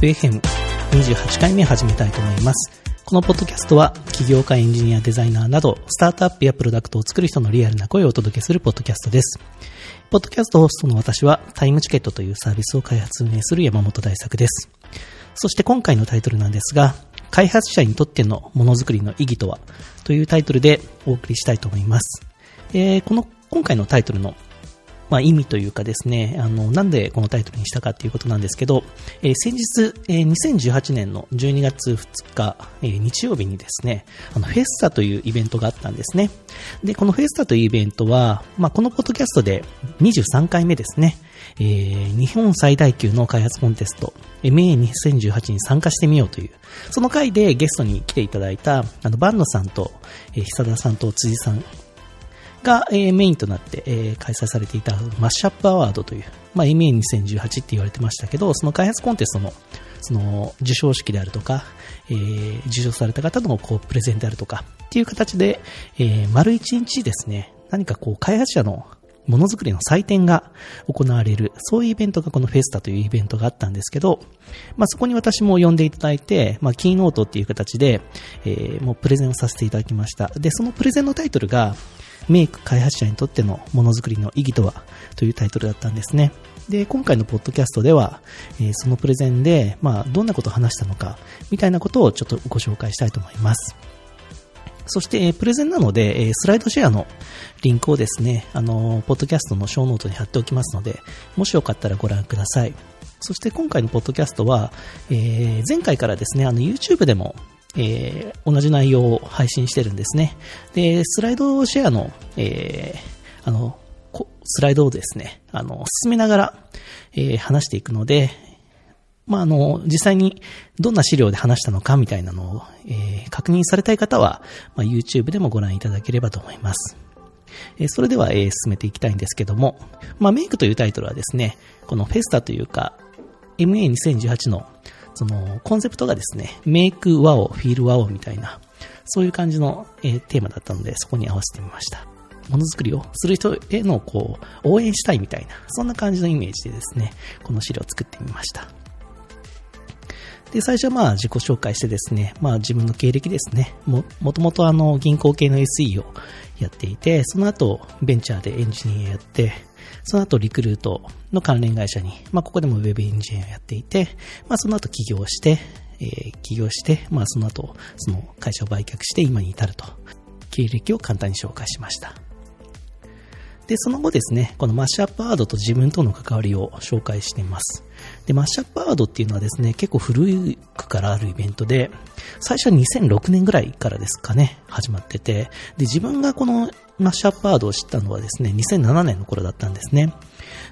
FM28 回目始めたいと思います。このポッドキャストは、起業家、エンジニア、デザイナーなど、スタートアップやプロダクトを作る人のリアルな声をお届けするポッドキャストです。ポッドキャストホストの私は、タイムチケットというサービスを開発運営する山本大作です。そして今回のタイトルなんですが、開発者にとってのものづくりの意義とは？というタイトルでお送りしたいと思います。えーこの、今回のタイトルのまあ、意味というかですね、あの、なんでこのタイトルにしたかっていうことなんですけど、えー先日、えー2018年の12月2日、えー日曜日にですね、あの、フェスタというイベントがあったんですね。で、このフェスタというイベントは、まあ、このポッドキャストで23回目ですね、えー日本最大級の開発コンテスト、MA2018 に参加してみようという、その回でゲストに来ていただいた、あの、バンノさんと、えー久田さんと辻さんが、えーメインとなって、えー開催されていたマッシュアップアワードという、まあ、MA2018 って言われてましたけど、その開発コンテストの、その、授賞式であるとか、えー受賞された方のこう、プレゼンであるとか、っていう形で、えー丸一日ですね、何かこう、開発者のものづくりの祭典が行われる、そういうイベントがこのフェスタというイベントがあったんですけど、まあ、そこに私も呼んでいただいて、まあ、キーノートっていう形で、えーもうプレゼンをさせていただきました。で、そのプレゼンのタイトルが、メイク開発者にとってのものづくりの意義とはというタイトルだったんですね。で、今回のポッドキャストでは、えーそのプレゼンで、まあ、どんなことを話したのか、みたいなことをちょっとご紹介したいと思います。そして、プレゼンなので、スライドシェアのリンクをですね、あのポッドキャストのショーノートに貼っておきますので、もしよかったらご覧ください。そして今回のポッドキャストは、え前回からですね、あの YouTube でも、えー同じ内容を配信してるんですね。で、スライドシェアの、えーあの、スライドをですね、あの、進めながら、えー話していくので、まあ、あの、実際にどんな資料で話したのかみたいなのを、えー確認されたい方は、まあ、YouTube でもご覧いただければと思います。えーそれでは、えー進めていきたいんですけども、まあ、メイクというタイトルはですね、このフェスタというか、MA2018 の、その、コンセプトがですね、メイクワオ、フィールワオみたいな、そういう感じの、えーテーマだったので、そこに合わせてみました。ものづくりをする人への、こう、応援したいみたいな、そんな感じのイメージでですね、この資料を作ってみました。で、最初はまあ自己紹介してですね、まあ自分の経歴ですね。も、もともとあの銀行系の SE をやっていて、その後ベンチャーでエンジニアやって、その後リクルートの関連会社に、まあここでもウェブエンジニアをやっていて、まあその後起業して、えー起業して、まあその後その会社を売却して今に至ると、経歴を簡単に紹介しました。で、その後ですね、このマッシュアップワードと自分との関わりを紹介しています。で、マッシュアップアワードっていうのはですね、結構古くからあるイベントで、最初は2006年ぐらいからですかね、始まってて、で、自分がこのマッシュアップアードを知ったのはですね、2007年の頃だったんですね。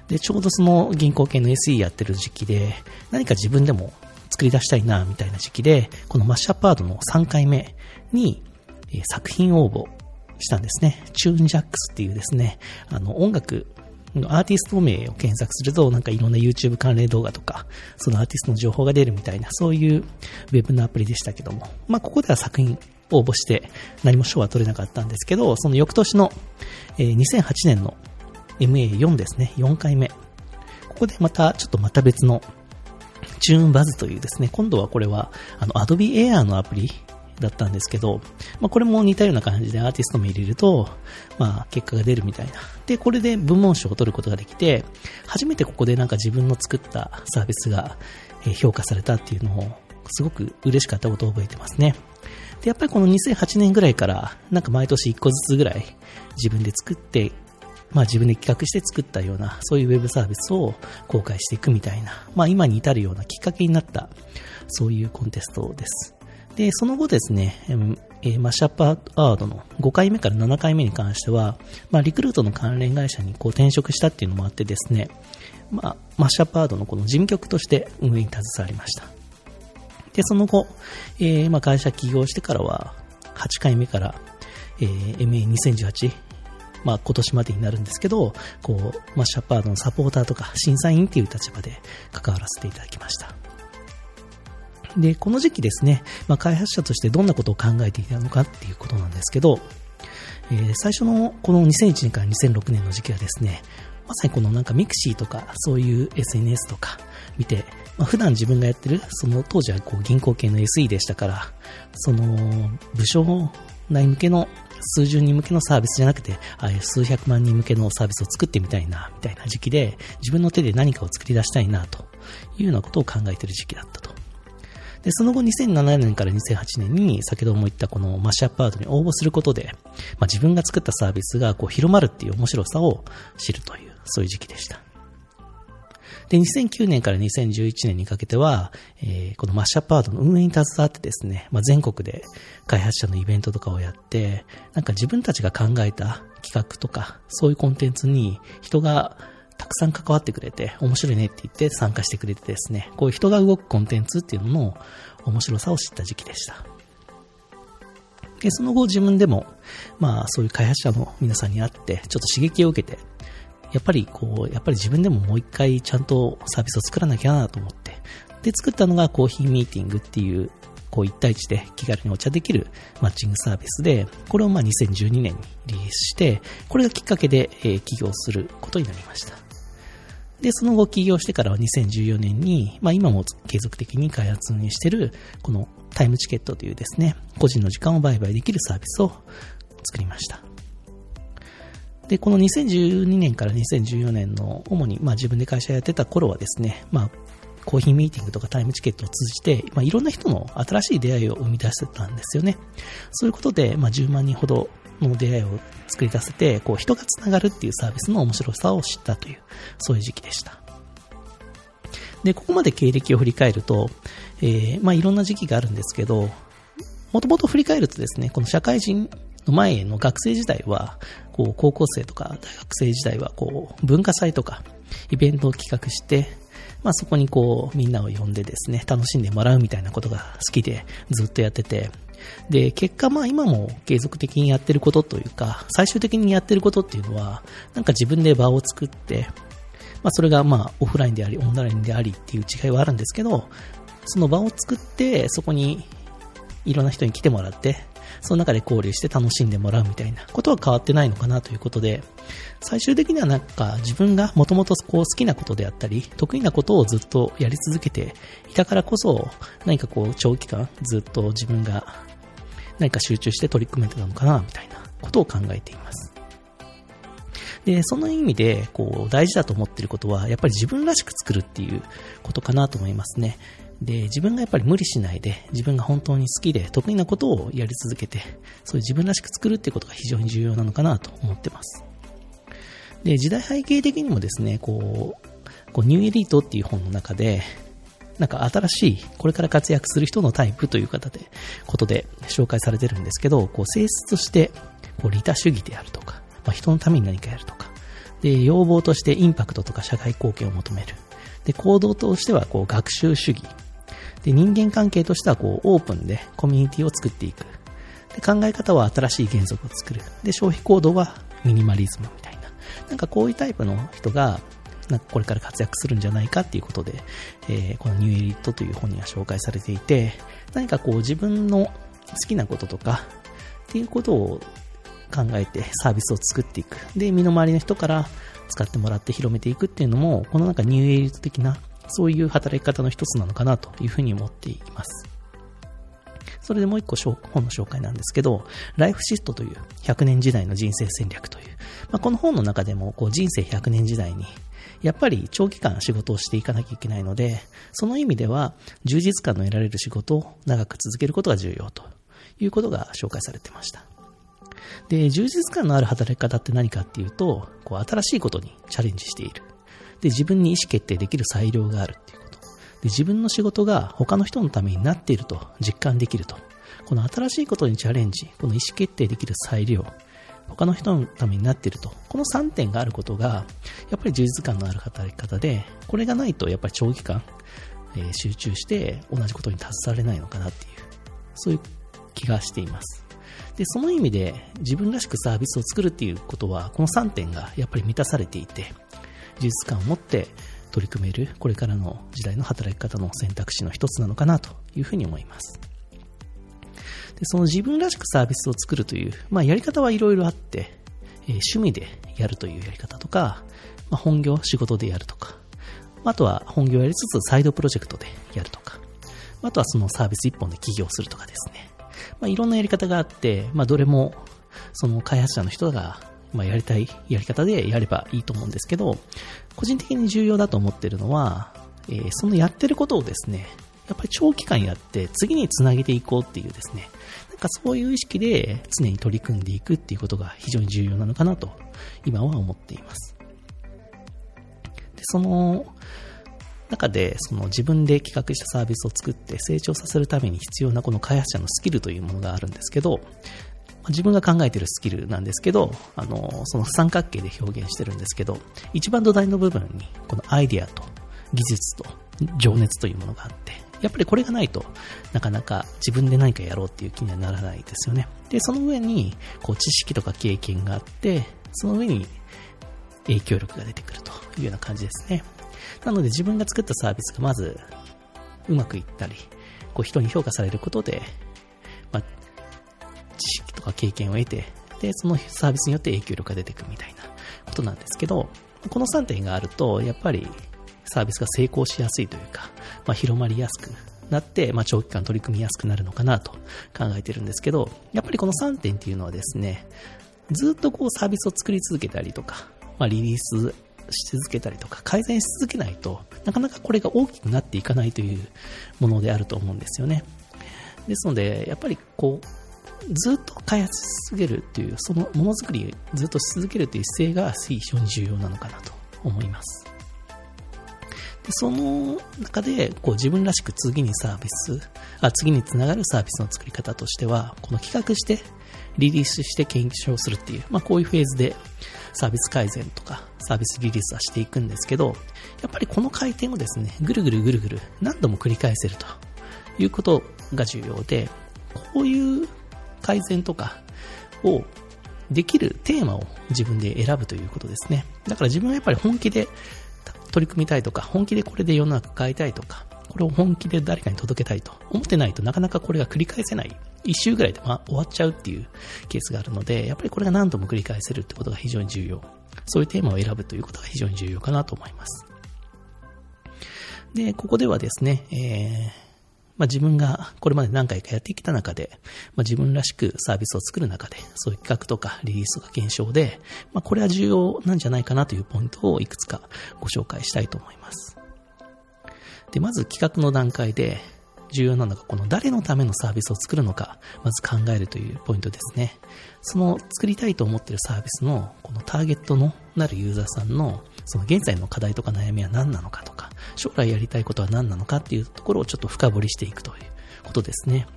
で、ちょうどその銀行系の SE やってる時期で、何か自分でも作り出したいな、みたいな時期で、このマッシュアップアードの3回目に、え作品応募したんですね。チューンジャックスっていうですね、あの、音楽アーティスト名を検索すると、なんかいろんな YouTube 関連動画とか、そのアーティストの情報が出るみたいな、そういうウェブのアプリでしたけども、まあ、ここでは作品応募して何も賞は取れなかったんですけど、その翌年の、え2008年の MA4 ですね、4回目。ここでまた、ちょっとまた別のチューンバズというですね、今度はこれは、あの、Adobe Air のアプリだったんですけど、まあ、これも似たような感じでアーティスト名入れると、まあ、結果が出るみたいな。で、これで部門賞を取ることができて、初めてここでなんか自分の作ったサービスが評価されたっていうのを、すごく嬉しかったことを覚えてますね。で、やっぱりこの2008年ぐらいから、なんか毎年1個ずつぐらい自分で作って、まあ自分で企画して作ったような、そういうウェブサービスを公開していくみたいな、まあ今に至るようなきっかけになった、そういうコンテストです。で、その後ですね、えマッシュアップアワードの5回目から7回目に関しては、まあリクルートの関連会社にこう転職したっていうのもあってですね、まあ、マッシュアップアワードのこの事務局として運営に携わりました。で、その後、えーまあ、会社起業してからは、8回目から、えー MA2018、まあ、今年までになるんですけど、こう、マッシュアップアードのサポーターとか審査員っていう立場で関わらせていただきました。で、この時期ですね、まあ、開発者としてどんなことを考えていたのかっていうことなんですけど、えー最初のこの2001年から2006年の時期はですね、まさにこのなんかミクシーとかそういう SNS とか見て、まあ、普段自分がやってる、その当時はこう銀行系の SE でしたから、その部署内向けの数十人向けのサービスじゃなくて、ああいう数百万人向けのサービスを作ってみたいな、みたいな時期で、自分の手で何かを作り出したいな、というようなことを考えている時期だったと。で、その後2007年から2008年に、先ほども言ったこのマッシュアップアワードに応募することで、まあ、自分が作ったサービスがこう広まるっていう面白さを知るという、そういう時期でした。で、2009年から2011年にかけては、えー、このマッシュアップアートの運営に携わってですね、まあ、全国で開発者のイベントとかをやって、なんか自分たちが考えた企画とか、そういうコンテンツに人がたくさん関わってくれて、面白いねって言って参加してくれてですね、こういう人が動くコンテンツっていうのの面白さを知った時期でした。で、その後自分でも、まあそういう開発者の皆さんに会って、ちょっと刺激を受けて、やっぱりこう、やっぱり自分でももう一回ちゃんとサービスを作らなきゃなと思って、で、作ったのがコーヒーミーティングっていう、こう一対一で気軽にお茶できるマッチングサービスで、これをまあ2012年にリリースして、これがきっかけで、え起業することになりました。で、その後起業してからは2014年に、まあ今も継続的に開発にしてる、このタイムチケットというですね、個人の時間を売買できるサービスを作りました。で、この2012年から2014年の主に、まあ、自分で会社やってた頃はですね、まあ、コーヒーミーティングとかタイムチケットを通じて、まあ、いろんな人の新しい出会いを生み出してたんですよね。そういうことで、まあ、10万人ほどの出会いを作り出せて、こう、人がつながるっていうサービスの面白さを知ったという、そういう時期でした。で、ここまで経歴を振り返ると、えー、まあ、いろんな時期があるんですけど、もともと振り返るとですね、この社会人の前の学生時代は、こう、高校生とか大学生時代は、こう、文化祭とか、イベントを企画して、まあそこにこう、みんなを呼んでですね、楽しんでもらうみたいなことが好きで、ずっとやってて、で、結果まあ今も継続的にやってることというか、最終的にやってることっていうのは、なんか自分で場を作って、まあそれがまあオフラインであり、オンラインでありっていう違いはあるんですけど、その場を作って、そこにいろんな人に来てもらって、その中で交流して楽しんでもらうみたいなことは変わってないのかなということで、最終的にはなんか自分がもともとこう好きなことであったり、得意なことをずっとやり続けていたからこそ、何かこう長期間ずっと自分が何か集中して取り組めてたのかな、みたいなことを考えています。で、その意味で、こう、大事だと思っていることは、やっぱり自分らしく作るっていうことかなと思いますね。で、自分がやっぱり無理しないで、自分が本当に好きで得意なことをやり続けて、そういう自分らしく作るっていうことが非常に重要なのかなと思ってます。で、時代背景的にもですね、こう、こうニューエリートっていう本の中で、なんか新しい、これから活躍する人のタイプという方で、ことで紹介されてるんですけど、こう性質として、こう利他主義であるとか、まあ、人のために何かやるとか、で、要望としてインパクトとか社会貢献を求める。で、行動としては、こう、学習主義。で、人間関係としてはこうオープンでコミュニティを作っていく。で、考え方は新しい原則を作る。で、消費行動はミニマリズムみたいな。なんかこういうタイプの人が、なんかこれから活躍するんじゃないかっていうことで、えー、このニューエリットという本には紹介されていて、何かこう自分の好きなこととか、っていうことを考えてサービスを作っていく。で、身の回りの人から使ってもらって広めていくっていうのも、このなんかニューエリット的なそういう働き方の一つなのかなというふうに思っています。それでもう一個本の紹介なんですけど、ライフシフトという100年時代の人生戦略という、まあ、この本の中でもこう人生100年時代にやっぱり長期間仕事をしていかなきゃいけないので、その意味では充実感の得られる仕事を長く続けることが重要ということが紹介されてました。で、充実感のある働き方って何かっていうと、こう新しいことにチャレンジしている。で、自分に意思決定できる裁量があるっていうこと。で、自分の仕事が他の人のためになっていると実感できると。この新しいことにチャレンジ、この意思決定できる裁量、他の人のためになっていると。この3点があることが、やっぱり充実感のある働き方で、これがないとやっぱり長期間、えー、集中して同じことに携われないのかなっていう、そういう気がしています。で、その意味で自分らしくサービスを作るっていうことは、この3点がやっぱり満たされていて、事実感を持って取り組めるこれからの時代の働き方の選択肢の一つなのかなというふうに思います。でその自分らしくサービスを作るという、まあ、やり方はいろいろあって、えー、趣味でやるというやり方とか、まあ、本業、仕事でやるとか、あとは本業やりつつサイドプロジェクトでやるとか、あとはそのサービス一本で起業するとかですね。まあ、いろんなやり方があって、まあ、どれも、その開発者の人が、まあ、やりたいやり方でやればいいと思うんですけど、個人的に重要だと思ってるのは、えー、そのやってることをですね、やっぱり長期間やって次につなげていこうっていうですね、なんかそういう意識で常に取り組んでいくっていうことが非常に重要なのかなと今は思っています。で、その中でその自分で企画したサービスを作って成長させるために必要なこの開発者のスキルというものがあるんですけど、自分が考えているスキルなんですけど、あの、その三角形で表現してるんですけど、一番土台の部分に、このアイディアと技術と情熱というものがあって、やっぱりこれがないとなかなか自分で何かやろうっていう気にはならないですよね。で、その上にこう知識とか経験があって、その上に影響力が出てくるというような感じですね。なので自分が作ったサービスがまずうまくいったり、こう人に評価されることで、まあ、知識か経験を得て、で、そのサービスによって影響力が出てくるみたいなことなんですけど、この3点があると、やっぱりサービスが成功しやすいというか、まあ、広まりやすくなって、まあ、長期間取り組みやすくなるのかなと考えてるんですけど、やっぱりこの3点っていうのはですね、ずっとこうサービスを作り続けたりとか、まあ、リリースし続けたりとか、改善し続けないとなかなかこれが大きくなっていかないというものであると思うんですよね。ですので、やっぱりこう、ずっと開発し続けるっていう、そのものづくりずっとし続けるという姿勢が非常に重要なのかなと思います。でその中でこう自分らしく次にサービスあ、次につながるサービスの作り方としては、この企画してリリースして検証するっていう、まあ、こういうフェーズでサービス改善とかサービスリリースはしていくんですけど、やっぱりこの回転をですね、ぐるぐるぐるぐる何度も繰り返せるということが重要で、こういう改善とかをできるテーマを自分で選ぶということですね。だから自分はやっぱり本気で取り組みたいとか、本気でこれで世の中変えたいとか、これを本気で誰かに届けたいと思ってないとなかなかこれが繰り返せない。一周ぐらいで、ま、終わっちゃうっていうケースがあるので、やっぱりこれが何度も繰り返せるってことが非常に重要。そういうテーマを選ぶということが非常に重要かなと思います。で、ここではですね、えー、まあ、自分がこれまで何回かやってきた中で、まあ、自分らしくサービスを作る中で、そういう企画とかリリースとか検証で、まあ、これは重要なんじゃないかなというポイントをいくつかご紹介したいと思います。で、まず企画の段階で、重要なのが、この誰のためのサービスを作るのか、まず考えるというポイントですね。その作りたいと思っているサービスの、このターゲットのなるユーザーさんの、その現在の課題とか悩みは何なのかとか、将来やりたいことは何なのかっていうところをちょっと深掘りしていくということですね。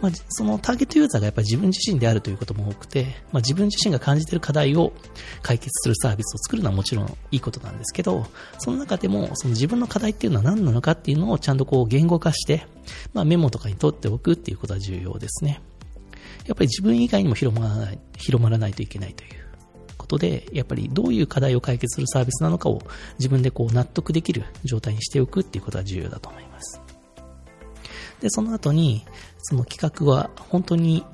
まあ、そのターゲットユーザーがやっぱり自分自身であるということも多くて、まあ、自分自身が感じている課題を解決するサービスを作るのはもちろんいいことなんですけど、その中でもその自分の課題っていうのは何なのかっていうのをちゃんとこう言語化して、まあ、メモとかに取っておくっていうことは重要ですね。やっぱり自分以外にも広まらない、広まらないといけないということで、やっぱりどういう課題を解決するサービスなのかを自分でこう納得できる状態にしておくっていうことは重要だと思います。で、その後に、その企画は本当に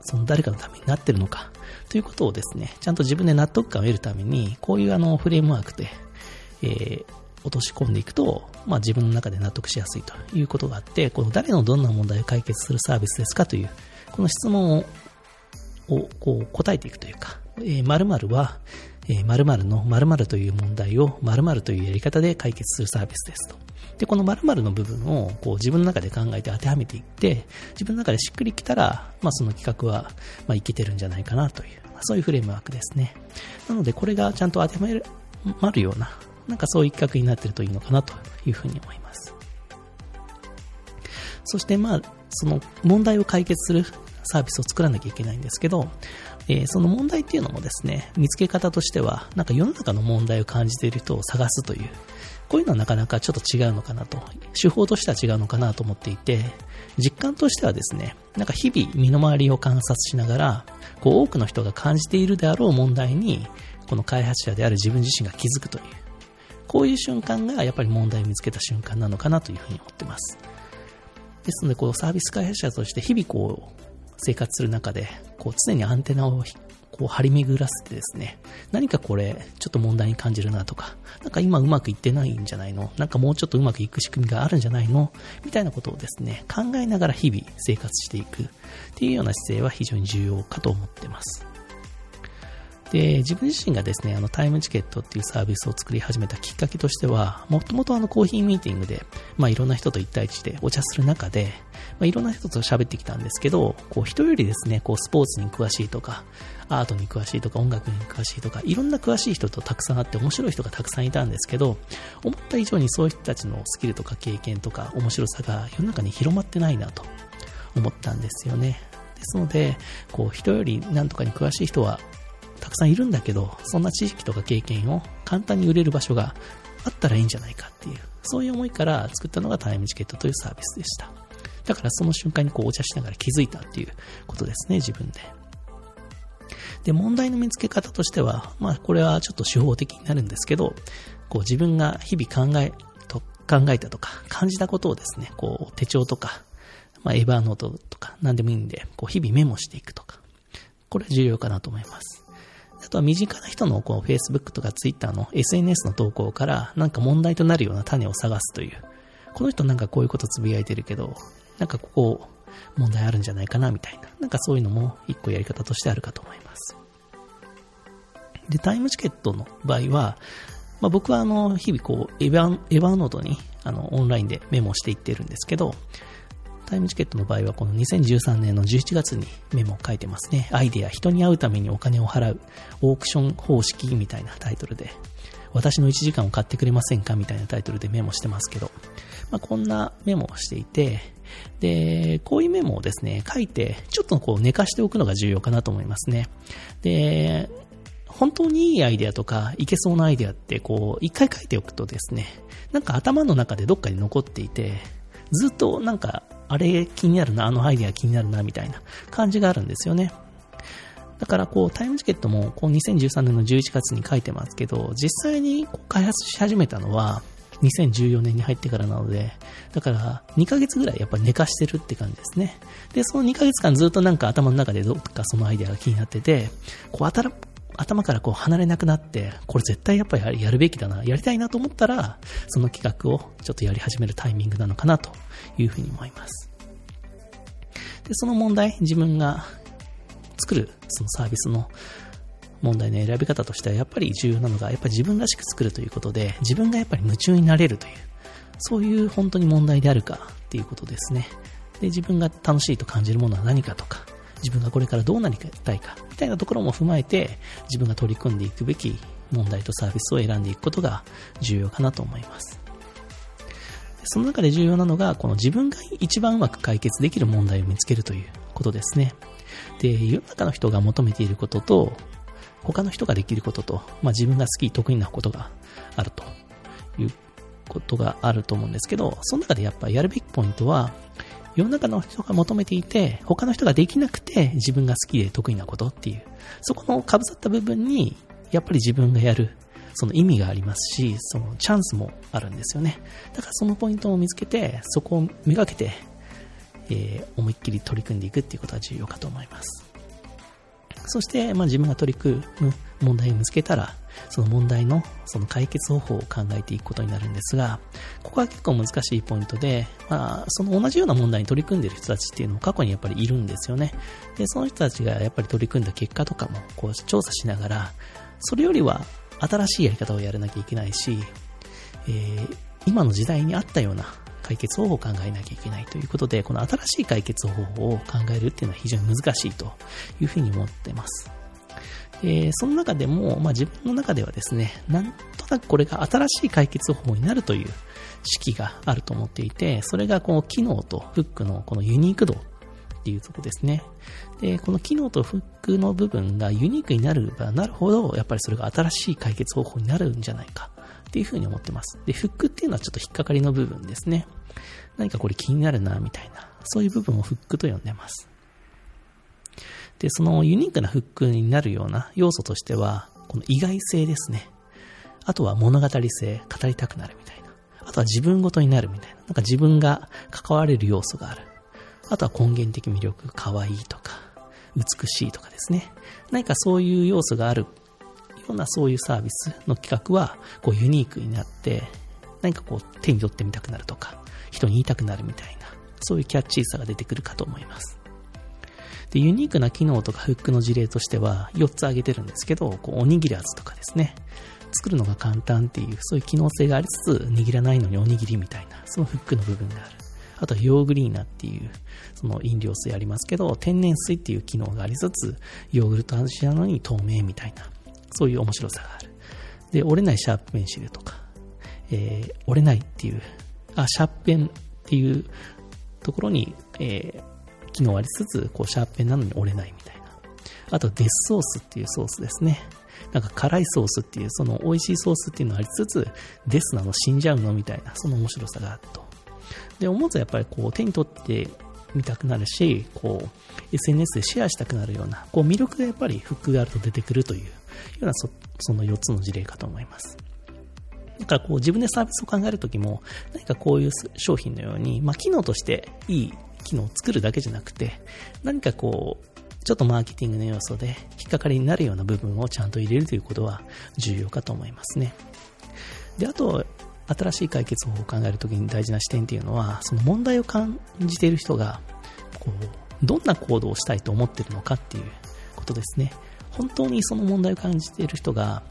その誰かのためになってるのかということをですね、ちゃんと自分で納得感を得るために、こういうあのフレームワークで、えー、落とし込んでいくと、まあ、自分の中で納得しやすいということがあって、この誰のどんな問題を解決するサービスですかという、この質問ををこう答えていくというか、えー、〇〇は、えー、〇〇の〇〇という問題を〇〇というやり方で解決するサービスですと。で、この〇〇の部分をこう自分の中で考えて当てはめていって、自分の中でしっくりきたら、まあ、その企画は、まあ、いけてるんじゃないかなという、まあ、そういうフレームワークですね。なので、これがちゃんと当てはまるような、なんかそういう企画になってるといいのかなというふうに思います。そして、まあ、その問題を解決するサービスを作らなきゃいけないんですけど、えー、その問題っていうのもですね、見つけ方としては、なんか世の中の問題を感じている人を探すという、こういうのはなかなかちょっと違うのかなと、手法としては違うのかなと思っていて、実感としてはですね、なんか日々身の回りを観察しながら、こう多くの人が感じているであろう問題に、この開発者である自分自身が気づくという、こういう瞬間がやっぱり問題を見つけた瞬間なのかなというふうに思ってます。ですので、こうサービス開発者として日々こう生活する中で、こう常にアンテナをこう張り巡らせてですね、何かこれ、ちょっと問題に感じるなとか、なんか今うまくいってないんじゃないのなんかもうちょっとうまくいく仕組みがあるんじゃないのみたいなことをですね、考えながら日々生活していくっていうような姿勢は非常に重要かと思ってます。で、自分自身がですね、あのタイムチケットっていうサービスを作り始めたきっかけとしては、もともとあのコーヒーミーティングで、まあいろんな人と一対一でお茶する中で、まあいろんな人と喋ってきたんですけど、こう人よりですね、こうスポーツに詳しいとか、アートに詳しいとか、音楽に詳しいとか、いろんな詳しい人とたくさんあって面白い人がたくさんいたんですけど、思った以上にそういう人たちのスキルとか経験とか面白さが世の中に広まってないなと思ったんですよね。ですので、こう人より何とかに詳しい人はたくさんいるんだけど、そんな知識とか経験を簡単に売れる場所があったらいいんじゃないかっていう、そういう思いから作ったのがタイムチケットというサービスでした。だからその瞬間にこうお茶しながら気づいたっていうことですね、自分で。で、問題の見つけ方としては、まあこれはちょっと手法的になるんですけど、こう自分が日々考え、と考えたとか感じたことをですね、こう手帳とか、まあエバーノートとか何でもいいんで、こう日々メモしていくとか、これは重要かなと思います。あとは身近な人のこう Facebook とか Twitter の SNS の投稿からなんか問題となるような種を探すという。この人なんかこういうことつぶやいてるけど、なんかここ問題あるんじゃないかなみたいな。なんかそういうのも一個やり方としてあるかと思います。で、タイムチケットの場合は、まあ、僕はあの、日々こう、エヴァ、エヴァノートにあの、オンラインでメモしていってるんですけど、タイムチケットの場合はこの2013年の11月にメモを書いてますね。アイデア、人に会うためにお金を払う、オークション方式みたいなタイトルで、私の1時間を買ってくれませんかみたいなタイトルでメモしてますけど、まあ、こんなメモをしていて、で、こういうメモをですね、書いて、ちょっとこう寝かしておくのが重要かなと思いますね。で、本当にいいアイデアとか、いけそうなアイデアって、こう、一回書いておくとですね、なんか頭の中でどっかに残っていて、ずっとなんかあれ気になるな、あのアイデア気になるな、みたいな感じがあるんですよね。だからこう、タイムチケットもこう2013年の11月に書いてますけど、実際にこう開発し始めたのは2014年に入ってからなので、だから2ヶ月ぐらいやっぱり寝かしてるって感じですね。で、その2ヶ月間ずっとなんか頭の中でどっかそのアイデアが気になってて、こう頭からこう離れなくなって、これ絶対やっぱりやるべきだな、やりたいなと思ったら、その企画をちょっとやり始めるタイミングなのかなというふうに思います。で、その問題、自分が作るそのサービスの問題の選び方としてはやっぱり重要なのが、やっぱり自分らしく作るということで、自分がやっぱり夢中になれるという、そういう本当に問題であるかっていうことですね。で、自分が楽しいと感じるものは何かとか、自分がこれからどうなりたいか、みたいなところも踏まえて、自分が取り組んでいくべき問題とサービスを選んでいくことが重要かなと思います。その中で重要なのが、この自分が一番うまく解決できる問題を見つけるということですね。で、世の中の人が求めていることと、他の人ができることと、まあ、自分が好き、得意なことがあるということがあると思うんですけど、その中でやっぱやるべきポイントは、世の中の人が求めていて、他の人ができなくて自分が好きで得意なことっていう、そこの被さった部分に、やっぱり自分がやる、その意味がありますし、そのチャンスもあるんですよね。だからそのポイントを見つけて、そこをめがけて、えー、思いっきり取り組んでいくっていうことが重要かと思います。そして、まあ、自分が取り組む問題を見つけたら、その問題のその解決方法を考えていくことになるんですが、ここは結構難しいポイントで、まあ、その同じような問題に取り組んでいる人たちっていうのも過去にやっぱりいるんですよね。で、その人たちがやっぱり取り組んだ結果とかもこう調査しながら、それよりは新しいやり方をやらなきゃいけないし、えー、今の時代に合ったような解決方法を考えなきゃいけないということで、この新しい解決方法を考えるっていうのは非常に難しいというふうに思ってます。えー、その中でも、まあ、自分の中ではですね、なんとなくこれが新しい解決方法になるという式があると思っていて、それがこの機能とフックのこのユニーク度っていうとこですね。で、この機能とフックの部分がユニークになればなるほど、やっぱりそれが新しい解決方法になるんじゃないかっていうふうに思ってます。で、フックっていうのはちょっと引っかかりの部分ですね。何かこれ気になるな、みたいな。そういう部分をフックと呼んでます。で、そのユニークなフックになるような要素としては、この意外性ですね。あとは物語性、語りたくなるみたいな。あとは自分ごとになるみたいな。なんか自分が関われる要素がある。あとは根源的魅力、可愛いとか、美しいとかですね。何かそういう要素があるようなそういうサービスの企画は、こうユニークになって、何かこう手に取ってみたくなるとか、人に言いたくなるみたいな、そういうキャッチーさが出てくるかと思います。で、ユニークな機能とかフックの事例としては4つ挙げてるんですけど、こうおにぎらずとかですね。作るのが簡単っていう、そういう機能性がありつつ、握らないのにおにぎりみたいな、そのフックの部分がある。あとヨーグリーナっていう、その飲料水ありますけど、天然水っていう機能がありつつ、ヨーグルト味なのに透明みたいな、そういう面白さがある。で、折れないシャープペンシルとか、えー、折れないっていう、あ、シャープペンっていうところに、えー、機能ありつつ、こう、シャープペンなのに折れないみたいな。あと、デスソースっていうソースですね。なんか辛いソースっていう、その美味しいソースっていうのがありつつ、デスなの死んじゃうのみたいな、その面白さがあると。で、思わずやっぱりこう手に取ってみたくなるし、こう、SNS でシェアしたくなるような、こう魅力がやっぱりフックがあると出てくるというようなそ、その4つの事例かと思います。だからこう自分でサービスを考えるときも、何かこういう商品のように、まあ機能としていい機能を作るだけじゃなくて、何かこう、ちょっとマーケティングの要素で引っかかりになるような部分をちゃんと入れるということは重要かと思いますね。で、あと、新しい解決法を考えるときに大事な視点っていうのは、その問題を感じている人が、こう、どんな行動をしたいと思っているのかっていうことですね。本当にその問題を感じている人が、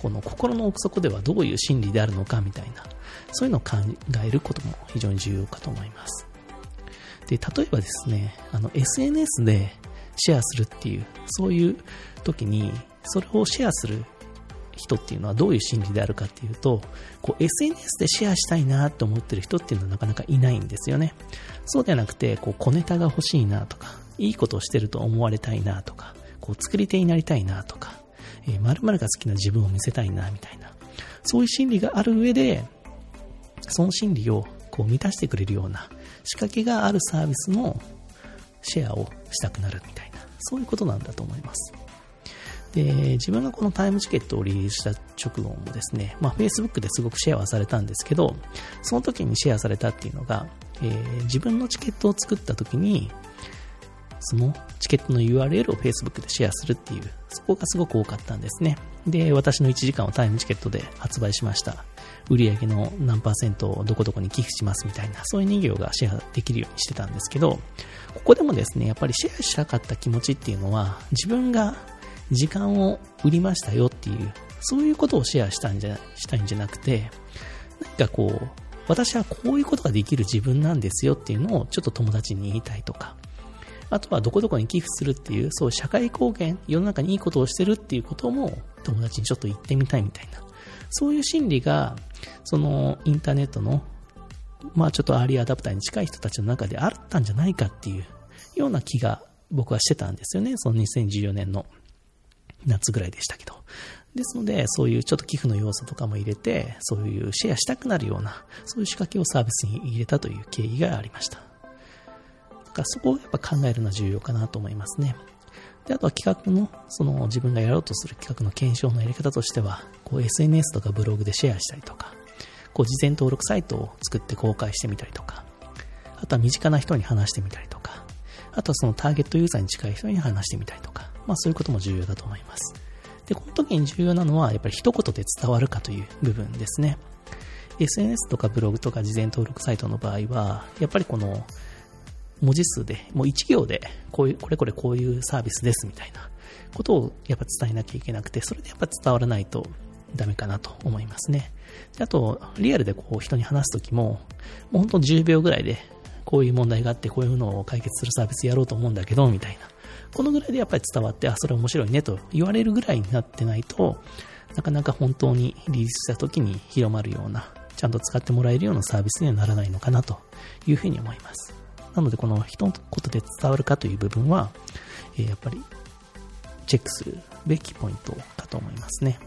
この心の奥底ではどういう心理であるのかみたいな、そういうのを考えることも非常に重要かと思います。で、例えばですね、あの、SNS でシェアするっていう、そういう時に、それをシェアする人っていうのはどういう心理であるかっていうと、こう SNS でシェアしたいなと思ってる人っていうのはなかなかいないんですよね。そうではなくて、こう小ネタが欲しいなとか、いいことをしてると思われたいなとか、こう作り手になりたいなとか、えー、〇〇が好きな自分を見せたいなみたいな、そういう心理がある上で、その心理をこう満たしてくれるような仕掛けがあるサービスのシェアをしたくなるみたいな、そういうことなんだと思います。で、自分がこのタイムチケットをリリースした直後もですね、まあ、Facebook ですごくシェアはされたんですけど、その時にシェアされたっていうのが、えー、自分のチケットを作った時に、そのチケットの URL を Facebook でシェアするっていう、そこがすごく多かったんですね。で、私の1時間をタイムチケットで発売しました。売上の何パーセントをどこどこに寄付しますみたいな、そういう人形がシェアできるようにしてたんですけど、ここでもですね、やっぱりシェアしたかった気持ちっていうのは、自分が時間を売りましたよっていう、そういうことをシェアしたんじゃ、したいんじゃなくて、何かこう、私はこういうことができる自分なんですよっていうのをちょっと友達に言いたいとか、あとはどこどこに寄付するっていう、そう社会貢献、世の中にいいことをしてるっていうことも友達にちょっと言ってみたいみたいな、そういう心理が、そのインターネットの、まあちょっとアーリーアダプターに近い人たちの中であったんじゃないかっていうような気が僕はしてたんですよね、その2014年の。夏ぐらいでしたけど。ですので、そういうちょっと寄付の要素とかも入れて、そういうシェアしたくなるような、そういう仕掛けをサービスに入れたという経緯がありました。だからそこをやっぱ考えるのは重要かなと思いますね。で、あとは企画の、その自分がやろうとする企画の検証のやり方としては、こう SNS とかブログでシェアしたりとか、こう事前登録サイトを作って公開してみたりとか、あとは身近な人に話してみたりとか、あとはそのターゲットユーザーに近い人に話してみたりとか、まあそういうことも重要だと思います。で、この時に重要なのは、やっぱり一言で伝わるかという部分ですね。SNS とかブログとか事前登録サイトの場合は、やっぱりこの文字数で、もう1行で、こういう、これこれこういうサービスですみたいなことをやっぱ伝えなきゃいけなくて、それでやっぱ伝わらないとダメかなと思いますね。であと、リアルでこう人に話すときも、もう本当10秒ぐらいで、こういう問題があって、こういうのを解決するサービスやろうと思うんだけど、みたいな。このぐらいでやっぱり伝わって、あ、それ面白いねと言われるぐらいになってないと、なかなか本当にリリースした時に広まるような、ちゃんと使ってもらえるようなサービスにはならないのかなというふうに思います。なので、この一言で伝わるかという部分は、え、やっぱりチェックするべきポイントかと思いますね。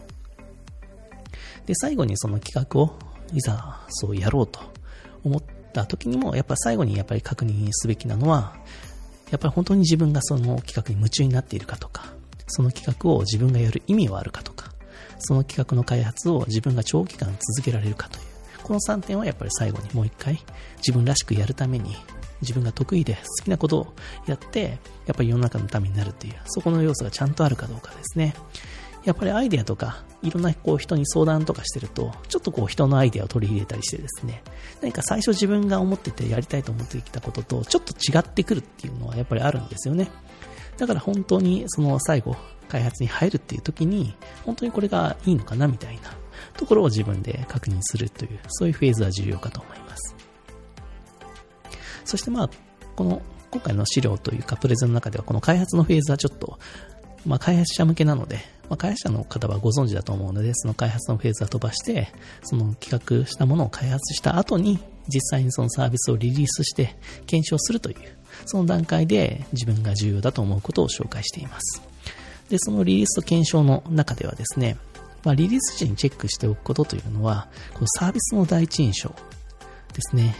で、最後にその企画をいざそうやろうと思った時にも、やっぱ最後にやっぱり確認すべきなのは、やっぱり本当に自分がその企画に夢中になっているかとか、その企画を自分がやる意味はあるかとか、その企画の開発を自分が長期間続けられるかという、この3点はやっぱり最後にもう一回自分らしくやるために自分が得意で好きなことをやって、やっぱり世の中のためになるっていう、そこの要素がちゃんとあるかどうかですね。やっぱりアイデアとか、いろんなこう人に相談とかしてると、ちょっとこう人のアイデアを取り入れたりしてですね、何か最初自分が思っててやりたいと思ってきたことと、ちょっと違ってくるっていうのはやっぱりあるんですよね。だから本当にその最後、開発に入るっていう時に、本当にこれがいいのかなみたいなところを自分で確認するという、そういうフェーズは重要かと思います。そしてまあ、この今回の資料というかプレゼンの中ではこの開発のフェーズはちょっと、まあ、開発者向けなので、まあ、開発者の方はご存知だと思うので、その開発のフェーズは飛ばして、その企画したものを開発した後に、実際にそのサービスをリリースして検証するという、その段階で自分が重要だと思うことを紹介しています。で、そのリリースと検証の中ではですね、まあ、リリース時にチェックしておくことというのは、このサービスの第一印象ですね。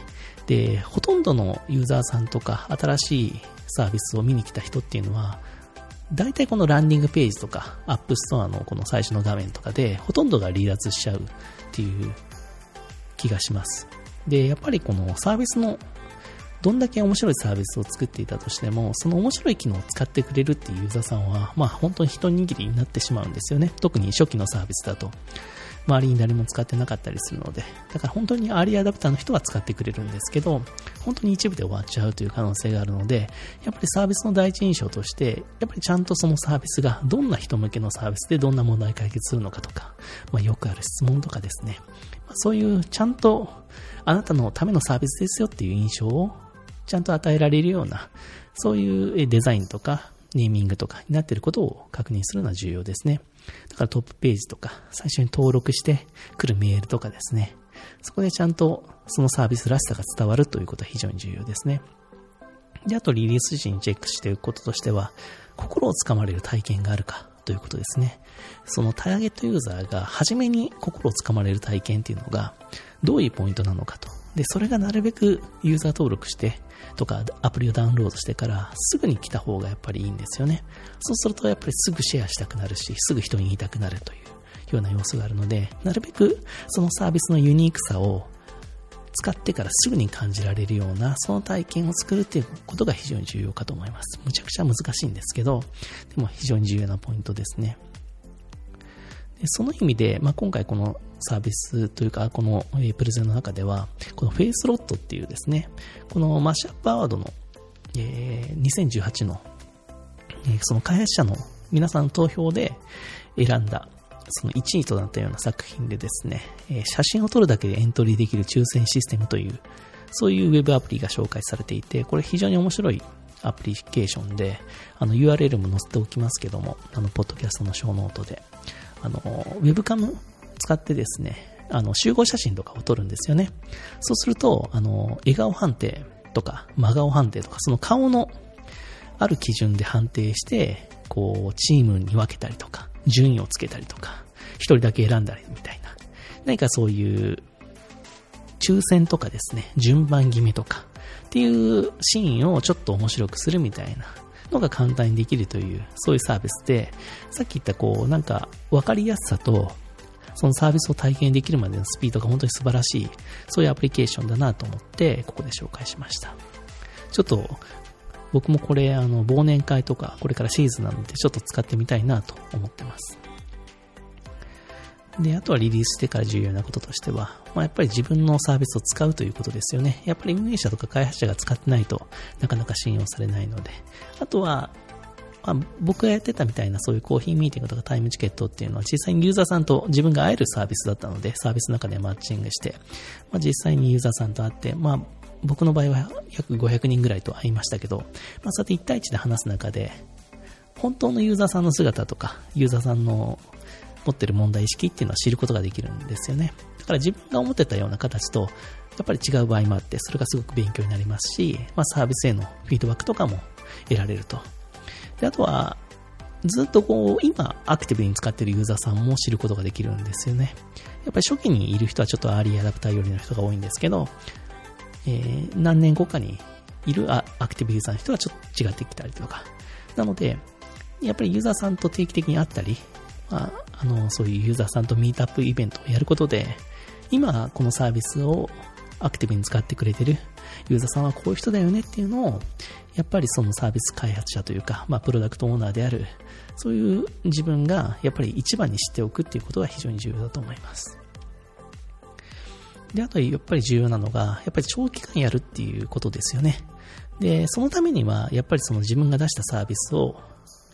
で、ほとんどのユーザーさんとか、新しいサービスを見に来た人っていうのは、大体このランディングページとか、 App Store のこの最初の画面とかで、ほとんどが離脱しちゃうっていう気がします。で、やっぱりこのサービスの、どんだけ面白いサービスを作っていたとしても、その面白い機能を使ってくれるっていうユーザーさんは、まあ本当に一握りになってしまうんですよね。特に初期のサービスだと。周りに誰も使ってなかったりするので、だから本当にアーリーアダプターの人は使ってくれるんですけど、本当に一部で終わっちゃうという可能性があるので、やっぱりサービスの第一印象として、やっぱりちゃんとそのサービスがどんな人向けのサービスでどんな問題解決するのかとか、まあ、よくある質問とかですね、まあ、そういうちゃんとあなたのためのサービスですよっていう印象をちゃんと与えられるような、そういうデザインとか、ネーミングとかになっていることを確認するのは重要ですね。だからトップページとか、最初に登録してくるメールとかですね。そこでちゃんとそのサービスらしさが伝わるということは非常に重要ですね。で、あとリリース時にチェックしていくこととしては、心をつかまれる体験があるかということですね。そのターゲットユーザーが初めに心をつかまれる体験っていうのが、どういうポイントなのかと。で、それがなるべくユーザー登録して、とかアプリをダウンロードしてからすぐに来た方がやっぱりいいんですよね。そうするとやっぱりすぐシェアしたくなるし、すぐ人に言いたくなるというような要素があるので、なるべくそのサービスのユニークさを使ってからすぐに感じられるような、その体験を作るっていうことが非常に重要かと思います。むちゃくちゃ難しいんですけど、でも非常に重要なポイントですね。その意味で、まあ、今回このサービスというか、このプレゼンの中では、このフェイスロットっていうですね、このマッシュアップアワードの、えー、2018の、えー、その開発者の皆さんの投票で選んだ、その1位となったような作品でですね、えー、写真を撮るだけでエントリーできる抽選システムという、そういうウェブアプリが紹介されていて、これ非常に面白いアプリケーションで、あの URL も載せておきますけども、あの、ポッドキャストのショーノートで、あの、ウェブカム使ってですね、あの、集合写真とかを撮るんですよね。そうすると、あの、笑顔判定とか、真顔判定とか、その顔のある基準で判定して、こう、チームに分けたりとか、順位をつけたりとか、一人だけ選んだりみたいな。何かそういう、抽選とかですね、順番決めとか、っていうシーンをちょっと面白くするみたいなのが簡単にできるという、そういうサービスで、さっき言ったこう、なんか、わかりやすさと、そのサービスを体験できるまでのスピードが本当に素晴らしい、そういうアプリケーションだなと思って、ここで紹介しました。ちょっと、僕もこれ、あの、忘年会とか、これからシーズンなので、ちょっと使ってみたいなと思ってます。で、あとはリリースしてから重要なこととしては、まあ、やっぱり自分のサービスを使うということですよね。やっぱり運営者とか開発者が使ってないとなかなか信用されないので。あとは、まあ、僕がやってたみたいなそういうコーヒーミーティングとかタイムチケットっていうのは実際にユーザーさんと自分が会えるサービスだったので、サービスの中でマッチングして、まあ、実際にユーザーさんと会って、まあ、僕の場合は約500人ぐらいと会いましたけど、まあ、そうやって1対1で話す中で、本当のユーザーさんの姿とか、ユーザーさんの持ってる問題意識っていうのは知ることができるんですよね。だから自分が思ってたような形と、やっぱり違う場合もあって、それがすごく勉強になりますし、まあ、サービスへのフィードバックとかも得られるとで、あとは、ずっとこう、今、アクティブに使っているユーザーさんも知ることができるんですよね。やっぱり初期にいる人はちょっとアーリーアダプター寄りの人が多いんですけど、えー、何年後かにいるアクティブユーザーの人はちょっと違ってきたりとか。なので、やっぱりユーザーさんと定期的に会ったり、まあ、あの、そういうユーザーさんとミートアップイベントをやることで、今、このサービスをアクティブに使ってくれてるユーザーさんはこういう人だよねっていうのを、やっぱりそのサービス開発者というか、まあ、プロダクトオーナーである、そういう自分がやっぱり一番に知っておくっていうことが非常に重要だと思います。で、あとやっぱり重要なのが、やっぱり長期間やるっていうことですよね。で、そのためには、やっぱりその自分が出したサービスを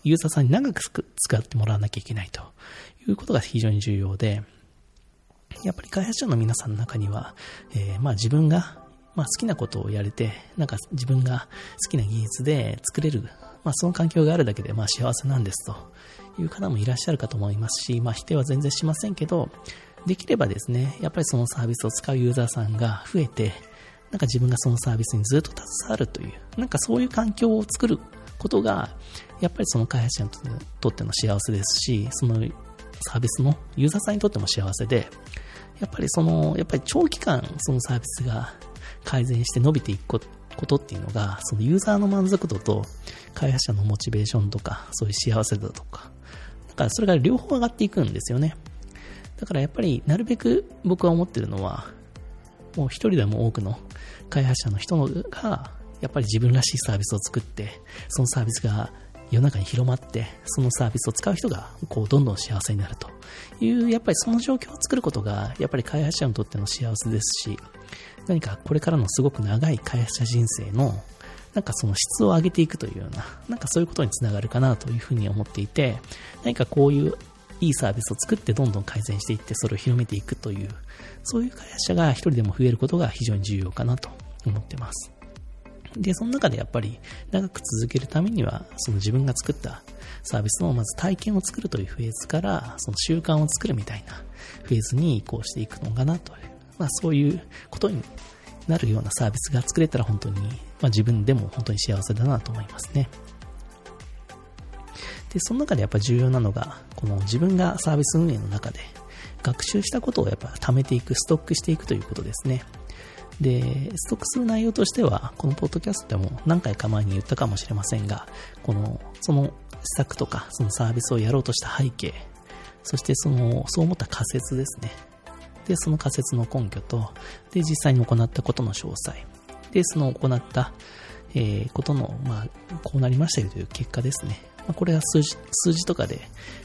ユーザーさんに長く使ってもらわなきゃいけないということが非常に重要で、やっぱり開発者の皆さんの中には、えー、まあ自分が、まあ好きなことをやれて、なんか自分が好きな技術で作れる、まあその環境があるだけでまあ幸せなんですという方もいらっしゃるかと思いますし、まあ否定は全然しませんけど、できればですね、やっぱりそのサービスを使うユーザーさんが増えて、なんか自分がそのサービスにずっと携わるという、なんかそういう環境を作ることが、やっぱりその開発者にとっての幸せですし、そのサービスのユーザーさんにとっても幸せで、やっぱりその、やっぱり長期間そのサービスが改善して伸びていくことっていうのが、そのユーザーの満足度と開発者のモチベーションとか、そういう幸せ度とか、だからそれが両方上がっていくんですよね。だからやっぱりなるべく僕は思ってるのは、もう一人でも多くの開発者の人が、やっぱり自分らしいサービスを作って、そのサービスが世の中に広まって、そのサービスを使う人が、こう、どんどん幸せになるという、やっぱりその状況を作ることが、やっぱり開発者にとっての幸せですし、何かこれからのすごく長い開発者人生の、なんかその質を上げていくというような、なんかそういうことにつながるかなというふうに思っていて、何かこういういいサービスを作ってどんどん改善していってそれを広めていくという、そういう開発者が一人でも増えることが非常に重要かなと思ってます。で、その中でやっぱり長く続けるためには、その自分が作ったサービスのまず体験を作るというフェーズから、その習慣を作るみたいなフェーズに移行していくのかなという、まあそういうことになるようなサービスが作れたら本当に、まあ自分でも本当に幸せだなと思いますね。で、その中でやっぱ重要なのが、この自分がサービス運営の中で学習したことをやっぱ貯めていく、ストックしていくということですね。で、ストックする内容としては、このポッドキャストでも何回か前に言ったかもしれませんが、この、その施策とか、そのサービスをやろうとした背景、そしてその、そう思った仮説ですね。で、その仮説の根拠と、で、実際に行ったことの詳細。で、その行った、えー、ことの、まあ、こうなりましたよという結果ですね。まあ、これは数字、数字とかで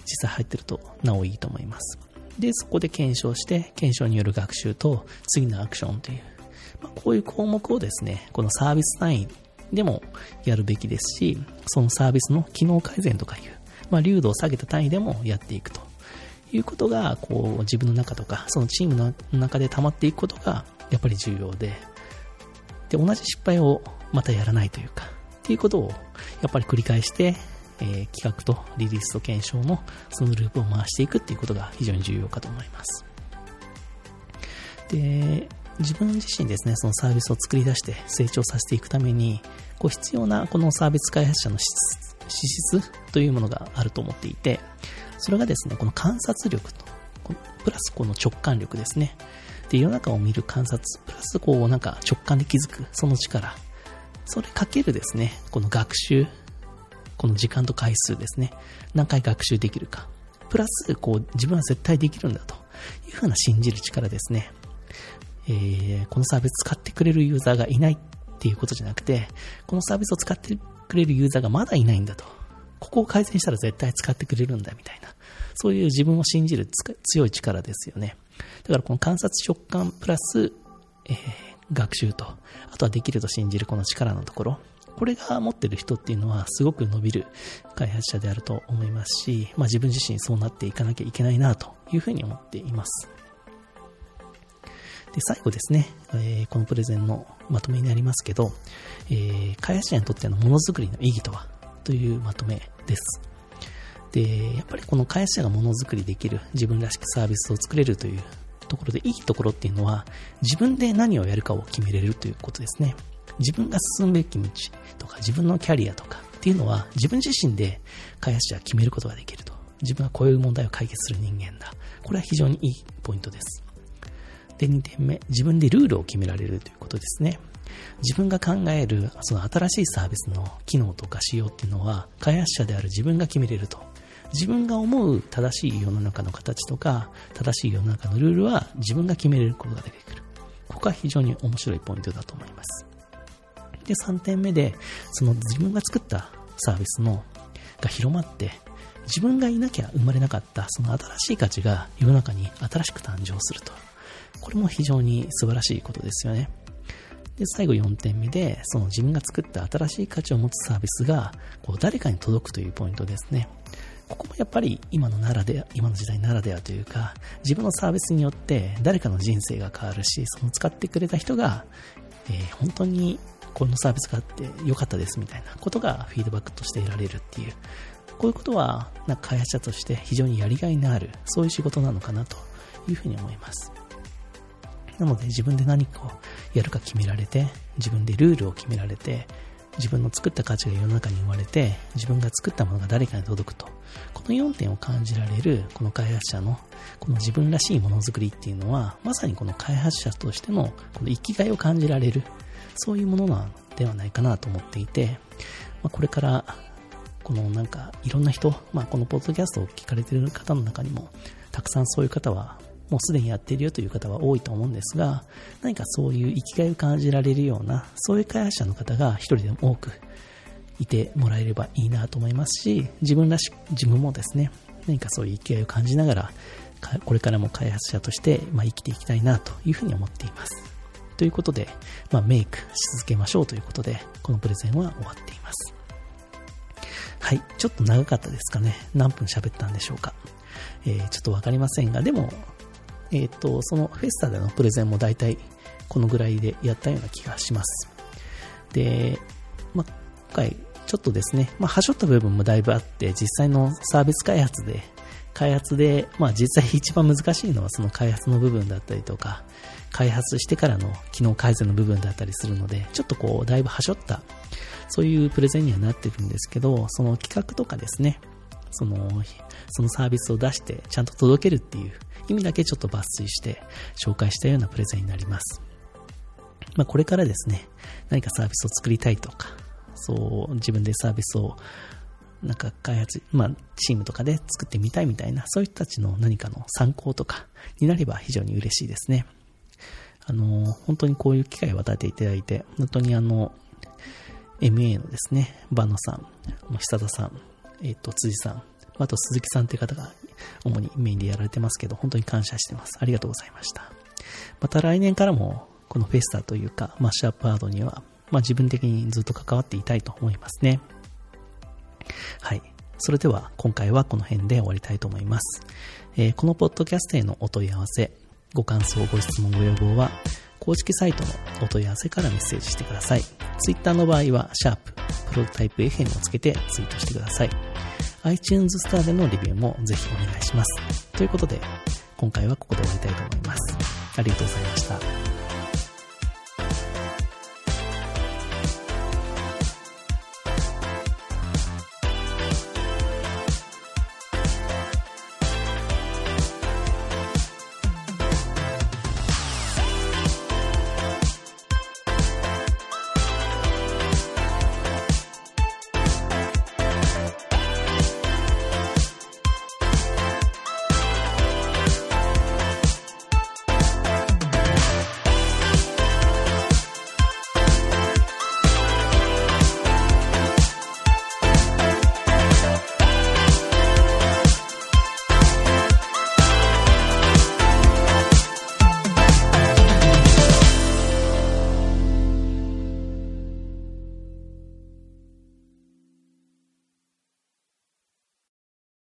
実際入ってるとなおいいと思います。で、そこで検証して、検証による学習と次のアクションという、まあ、こういう項目をですね、このサービス単位でもやるべきですし、そのサービスの機能改善とかいう、まあ、流度を下げた単位でもやっていくということが、こう、自分の中とか、そのチームの中で溜まっていくことが、やっぱり重要で、で、同じ失敗をまたやらないというか、っていうことを、やっぱり繰り返して、えー、企画とリリースと検証のそのループを回していくっていうことが非常に重要かと思います。で、自分自身ですね、そのサービスを作り出して成長させていくために、こう必要なこのサービス開発者の資質というものがあると思っていて、それがですね、この観察力と、プラスこの直感力ですね。で、世の中を見る観察、プラスこうなんか直感で気づく、その力。それかけるですね、この学習、この時間と回数ですね。何回学習できるか。プラス、こう、自分は絶対できるんだというふうな信じる力ですね。えー、このサービス使ってくれるユーザーがいないっていうことじゃなくて、このサービスを使ってくれるユーザーがまだいないんだと。ここを改善したら絶対使ってくれるんだみたいな。そういう自分を信じる強い力ですよね。だからこの観察直感プラス、えー、学習と、あとはできると信じるこの力のところ。これが持ってる人っていうのはすごく伸びる開発者であると思いますし、まあ自分自身そうなっていかなきゃいけないなというふうに思っています。で、最後ですね、えー、このプレゼンのまとめになりますけど、えー、開発者にとってのものづくりの意義とはというまとめです。で、やっぱりこの開発者がものづくりできる、自分らしくサービスを作れるというところでいいところっていうのは、自分で何をやるかを決めれるということですね。自分が進むべき道とか、自分のキャリアとかっていうのは、自分自身で開発者は決めることができると。自分はこういう問題を解決する人間だ。これは非常にいいポイントです。で、2点目、自分でルールを決められるということですね。自分が考える、その新しいサービスの機能とか仕様っていうのは、開発者である自分が決めれると。自分が思う正しい世の中の形とか、正しい世の中のルールは自分が決めれることが出てくる。こここは非常に面白いポイントだと思います。で、3点目で、その自分が作ったサービスのが広まって、自分がいなきゃ生まれなかったその新しい価値が世の中に新しく誕生すると。これも非常に素晴らしいことですよね。で、最後4点目で、その自分が作った新しい価値を持つサービスが、こう誰かに届くというポイントですね。ここもやっぱり今のならで、今の時代ならではというか、自分のサービスによって誰かの人生が変わるし、その使ってくれた人が、えー、本当にこのサービスがあって良かったですみたいなことがフィードバックとして得られるっていう、こういうことは、なんか開発者として非常にやりがいのある、そういう仕事なのかなというふうに思います。なので自分で何かをやるか決められて、自分でルールを決められて、自分の作った価値が世の中に生まれて、自分が作ったものが誰かに届くと。この4点を感じられる、この開発者の、この自分らしいものづくりっていうのは、まさにこの開発者としての、この生きがいを感じられる、そういうものなのではないかなと思っていて、まあ、これから、このなんか、いろんな人、まあ、このポッドキャストを聞かれている方の中にも、たくさんそういう方はもうすでにやっているよという方は多いと思うんですが、何かそういう生きがいを感じられるような、そういう開発者の方が一人でも多くいてもらえればいいなと思いますし、自分らしく、自分もですね、何かそういう生きがいを感じながら、これからも開発者として、ま、生きていきたいなというふうに思っています。ということで、まあ、メイクし続けましょうということで、このプレゼンは終わっています。はい、ちょっと長かったですかね。何分喋ったんでしょうか。えー、ちょっとわかりませんが、でも、えっ、ー、と、そのフェスタでのプレゼンも大体このぐらいでやったような気がします。で、まあ、今回ちょっとですね、まあ、はしょった部分もだいぶあって、実際のサービス開発で、開発で、まあ、実際一番難しいのはその開発の部分だったりとか、開発してからの機能改善の部分だったりするので、ちょっとこう、だいぶはしょった、そういうプレゼンにはなってるんですけど、その企画とかですね、その、そのサービスを出してちゃんと届けるっていう意味だけちょっと抜粋して紹介したようなプレゼンになります。まあ、これからですね、何かサービスを作りたいとか、そう、自分でサービスをなんか開発、まあ、チームとかで作ってみたいみたいな、そういう人たちの何かの参考とかになれば非常に嬉しいですね。あの、本当にこういう機会を与えていただいて、本当にあの、MA のですね、バノさん、久田さん、えっ、と、辻さん、あと鈴木さんという方が主にメインでやられてますけど、本当に感謝してます。ありがとうございました。また来年からも、このフェスタというか、マッシュアップアートには、まあ自分的にずっと関わっていたいと思いますね。はい。それでは今回はこの辺で終わりたいと思います。えー、このポッドキャストへのお問い合わせ、ご感想、ご質問、ご要望は、公式サイトのお問い合わせからメッセージしてください。Twitter の場合は、シャーププロトタイプ FM をつけてツイートしてください。iTunes スターでのレビューもぜひお願いします。ということで、今回はここで終わりたいと思います。ありがとうございました。